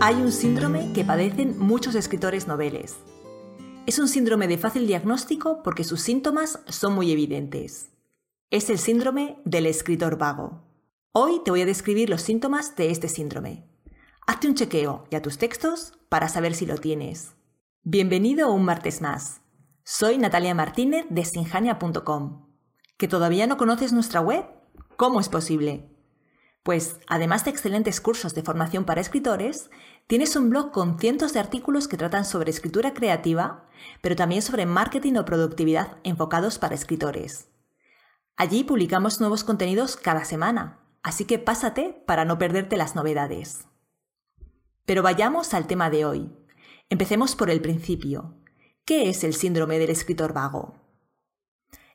Hay un síndrome que padecen muchos escritores noveles. Es un síndrome de fácil diagnóstico porque sus síntomas son muy evidentes. Es el síndrome del escritor vago. Hoy te voy a describir los síntomas de este síndrome. Hazte un chequeo y a tus textos para saber si lo tienes. Bienvenido un martes más. Soy Natalia Martínez de sinjania.com. ¿Que todavía no conoces nuestra web? ¿Cómo es posible? Pues, además de excelentes cursos de formación para escritores, tienes un blog con cientos de artículos que tratan sobre escritura creativa, pero también sobre marketing o productividad enfocados para escritores. Allí publicamos nuevos contenidos cada semana, así que pásate para no perderte las novedades. Pero vayamos al tema de hoy. Empecemos por el principio. ¿Qué es el síndrome del escritor vago?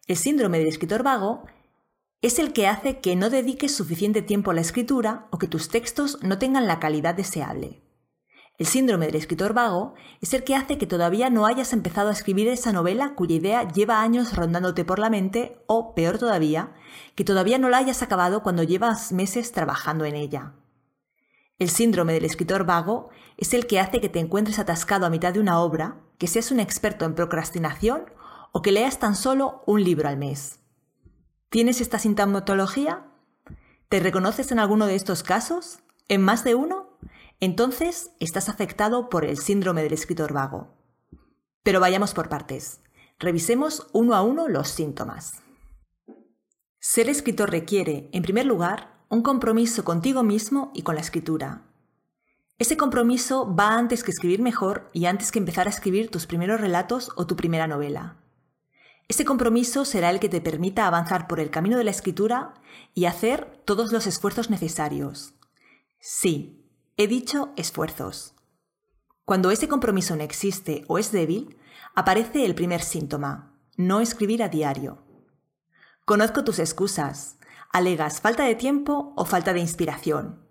El síndrome del escritor vago es el que hace que no dediques suficiente tiempo a la escritura o que tus textos no tengan la calidad deseable. El síndrome del escritor vago es el que hace que todavía no hayas empezado a escribir esa novela cuya idea lleva años rondándote por la mente o, peor todavía, que todavía no la hayas acabado cuando llevas meses trabajando en ella. El síndrome del escritor vago es el que hace que te encuentres atascado a mitad de una obra, que seas un experto en procrastinación o que leas tan solo un libro al mes. ¿Tienes esta sintomatología? ¿Te reconoces en alguno de estos casos? ¿En más de uno? Entonces estás afectado por el síndrome del escritor vago. Pero vayamos por partes. Revisemos uno a uno los síntomas. Ser escritor requiere, en primer lugar, un compromiso contigo mismo y con la escritura. Ese compromiso va antes que escribir mejor y antes que empezar a escribir tus primeros relatos o tu primera novela. Ese compromiso será el que te permita avanzar por el camino de la escritura y hacer todos los esfuerzos necesarios. Sí, he dicho esfuerzos. Cuando ese compromiso no existe o es débil, aparece el primer síntoma, no escribir a diario. Conozco tus excusas, alegas falta de tiempo o falta de inspiración.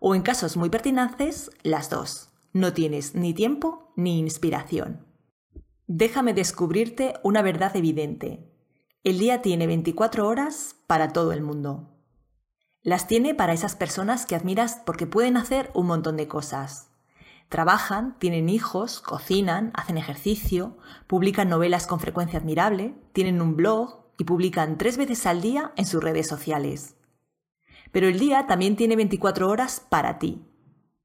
O en casos muy pertinentes, las dos. No tienes ni tiempo ni inspiración. Déjame descubrirte una verdad evidente. El día tiene 24 horas para todo el mundo. Las tiene para esas personas que admiras porque pueden hacer un montón de cosas. Trabajan, tienen hijos, cocinan, hacen ejercicio, publican novelas con frecuencia admirable, tienen un blog, y publican tres veces al día en sus redes sociales. Pero el día también tiene 24 horas para ti.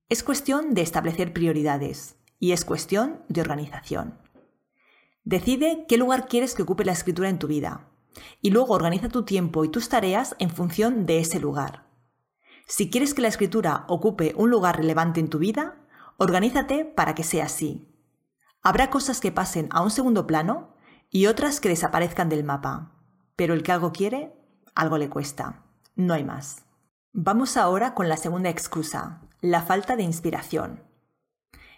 Es cuestión de establecer prioridades y es cuestión de organización. Decide qué lugar quieres que ocupe la escritura en tu vida y luego organiza tu tiempo y tus tareas en función de ese lugar. Si quieres que la escritura ocupe un lugar relevante en tu vida, organízate para que sea así. Habrá cosas que pasen a un segundo plano y otras que desaparezcan del mapa pero el que algo quiere, algo le cuesta. No hay más. Vamos ahora con la segunda excusa, la falta de inspiración.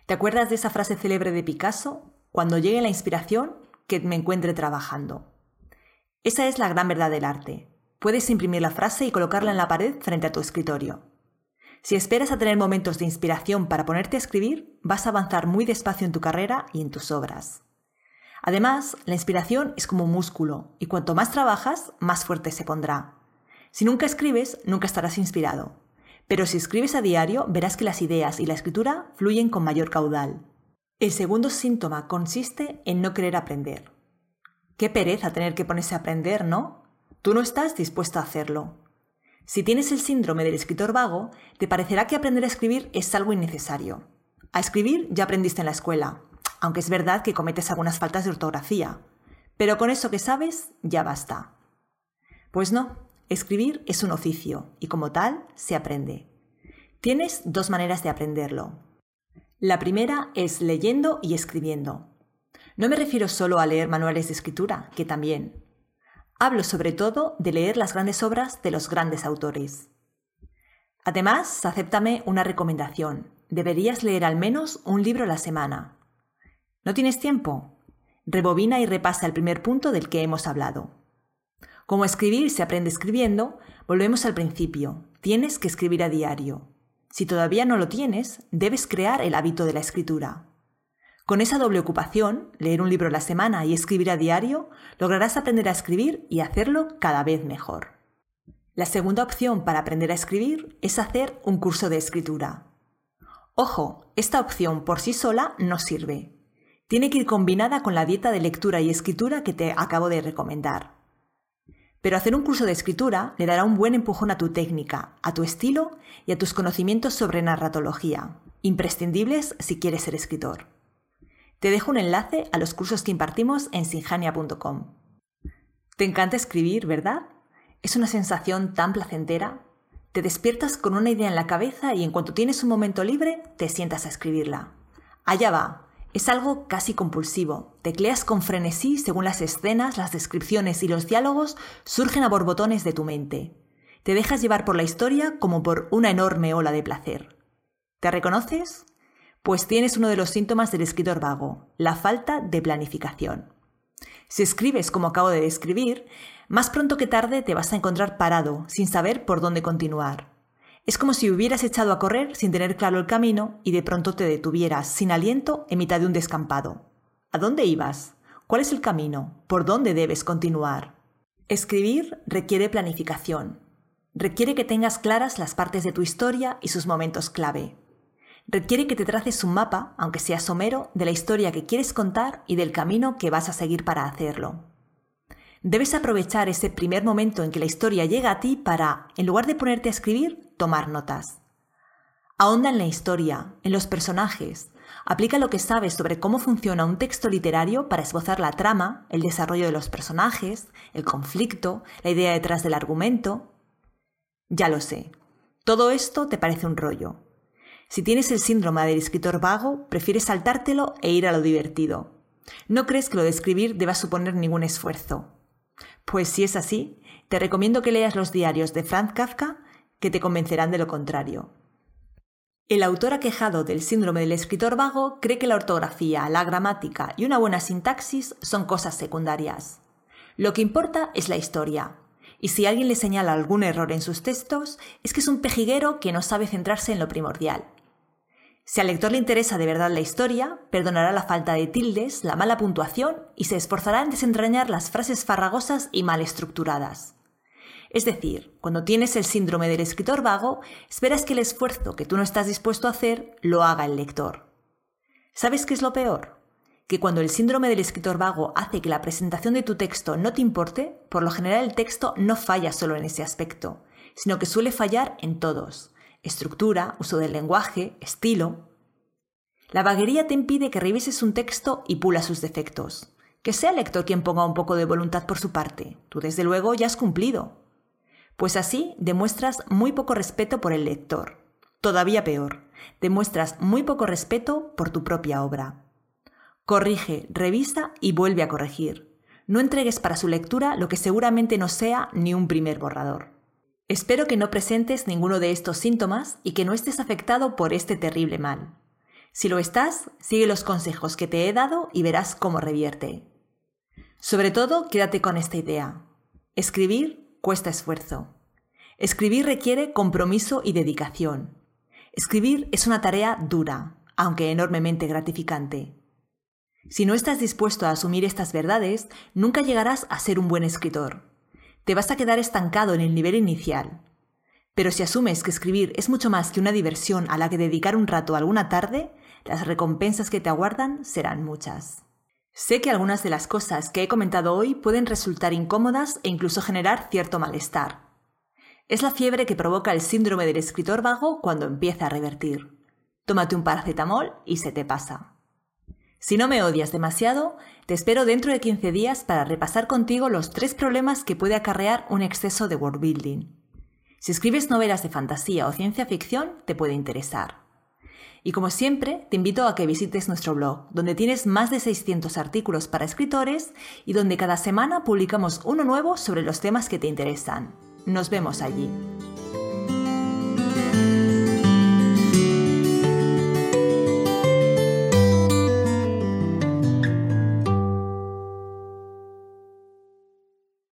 ¿Te acuerdas de esa frase célebre de Picasso? Cuando llegue la inspiración, que me encuentre trabajando. Esa es la gran verdad del arte. Puedes imprimir la frase y colocarla en la pared frente a tu escritorio. Si esperas a tener momentos de inspiración para ponerte a escribir, vas a avanzar muy despacio en tu carrera y en tus obras. Además, la inspiración es como un músculo, y cuanto más trabajas, más fuerte se pondrá. Si nunca escribes, nunca estarás inspirado. Pero si escribes a diario, verás que las ideas y la escritura fluyen con mayor caudal. El segundo síntoma consiste en no querer aprender. Qué pereza tener que ponerse a aprender, ¿no? Tú no estás dispuesto a hacerlo. Si tienes el síndrome del escritor vago, te parecerá que aprender a escribir es algo innecesario. A escribir ya aprendiste en la escuela, aunque es verdad que cometes algunas faltas de ortografía, pero con eso que sabes ya basta. Pues no, escribir es un oficio y como tal se aprende. Tienes dos maneras de aprenderlo. La primera es leyendo y escribiendo. No me refiero solo a leer manuales de escritura, que también. Hablo sobre todo de leer las grandes obras de los grandes autores. Además, acéptame una recomendación. Deberías leer al menos un libro a la semana. ¿No tienes tiempo? Rebobina y repasa el primer punto del que hemos hablado. Como escribir se aprende escribiendo, volvemos al principio. Tienes que escribir a diario. Si todavía no lo tienes, debes crear el hábito de la escritura. Con esa doble ocupación, leer un libro a la semana y escribir a diario, lograrás aprender a escribir y hacerlo cada vez mejor. La segunda opción para aprender a escribir es hacer un curso de escritura. Ojo, esta opción por sí sola no sirve. Tiene que ir combinada con la dieta de lectura y escritura que te acabo de recomendar. Pero hacer un curso de escritura le dará un buen empujón a tu técnica, a tu estilo y a tus conocimientos sobre narratología, imprescindibles si quieres ser escritor. Te dejo un enlace a los cursos que impartimos en sinjania.com. ¿Te encanta escribir, verdad? Es una sensación tan placentera. Te despiertas con una idea en la cabeza y en cuanto tienes un momento libre, te sientas a escribirla. Allá va. Es algo casi compulsivo. Tecleas con frenesí según las escenas, las descripciones y los diálogos surgen a borbotones de tu mente. Te dejas llevar por la historia como por una enorme ola de placer. ¿Te reconoces? Pues tienes uno de los síntomas del escritor vago, la falta de planificación. Si escribes como acabo de describir, más pronto que tarde te vas a encontrar parado, sin saber por dónde continuar. Es como si hubieras echado a correr sin tener claro el camino y de pronto te detuvieras sin aliento en mitad de un descampado. ¿A dónde ibas? ¿Cuál es el camino? ¿Por dónde debes continuar? Escribir requiere planificación. Requiere que tengas claras las partes de tu historia y sus momentos clave. Requiere que te traces un mapa, aunque sea somero, de la historia que quieres contar y del camino que vas a seguir para hacerlo. Debes aprovechar ese primer momento en que la historia llega a ti para, en lugar de ponerte a escribir, tomar notas. Ahonda en la historia, en los personajes. Aplica lo que sabes sobre cómo funciona un texto literario para esbozar la trama, el desarrollo de los personajes, el conflicto, la idea detrás del argumento. Ya lo sé. Todo esto te parece un rollo. Si tienes el síndrome del escritor vago, prefieres saltártelo e ir a lo divertido. No crees que lo de escribir deba suponer ningún esfuerzo. Pues si es así, te recomiendo que leas los diarios de Franz Kafka, que te convencerán de lo contrario. El autor aquejado del síndrome del escritor vago cree que la ortografía, la gramática y una buena sintaxis son cosas secundarias. Lo que importa es la historia. Y si alguien le señala algún error en sus textos, es que es un pejiguero que no sabe centrarse en lo primordial. Si al lector le interesa de verdad la historia, perdonará la falta de tildes, la mala puntuación y se esforzará en desentrañar las frases farragosas y mal estructuradas. Es decir, cuando tienes el síndrome del escritor vago, esperas que el esfuerzo que tú no estás dispuesto a hacer lo haga el lector. ¿Sabes qué es lo peor? Que cuando el síndrome del escritor vago hace que la presentación de tu texto no te importe, por lo general el texto no falla solo en ese aspecto, sino que suele fallar en todos estructura, uso del lenguaje, estilo. La vaguería te impide que revises un texto y pula sus defectos. Que sea el lector quien ponga un poco de voluntad por su parte. Tú desde luego ya has cumplido. Pues así demuestras muy poco respeto por el lector. Todavía peor, demuestras muy poco respeto por tu propia obra. Corrige, revisa y vuelve a corregir. No entregues para su lectura lo que seguramente no sea ni un primer borrador. Espero que no presentes ninguno de estos síntomas y que no estés afectado por este terrible mal. Si lo estás, sigue los consejos que te he dado y verás cómo revierte. Sobre todo, quédate con esta idea. Escribir cuesta esfuerzo. Escribir requiere compromiso y dedicación. Escribir es una tarea dura, aunque enormemente gratificante. Si no estás dispuesto a asumir estas verdades, nunca llegarás a ser un buen escritor te vas a quedar estancado en el nivel inicial. Pero si asumes que escribir es mucho más que una diversión a la que dedicar un rato alguna tarde, las recompensas que te aguardan serán muchas. Sé que algunas de las cosas que he comentado hoy pueden resultar incómodas e incluso generar cierto malestar. Es la fiebre que provoca el síndrome del escritor vago cuando empieza a revertir. Tómate un paracetamol y se te pasa. Si no me odias demasiado, te espero dentro de 15 días para repasar contigo los tres problemas que puede acarrear un exceso de world building. Si escribes novelas de fantasía o ciencia ficción, te puede interesar. Y como siempre, te invito a que visites nuestro blog, donde tienes más de 600 artículos para escritores y donde cada semana publicamos uno nuevo sobre los temas que te interesan. Nos vemos allí.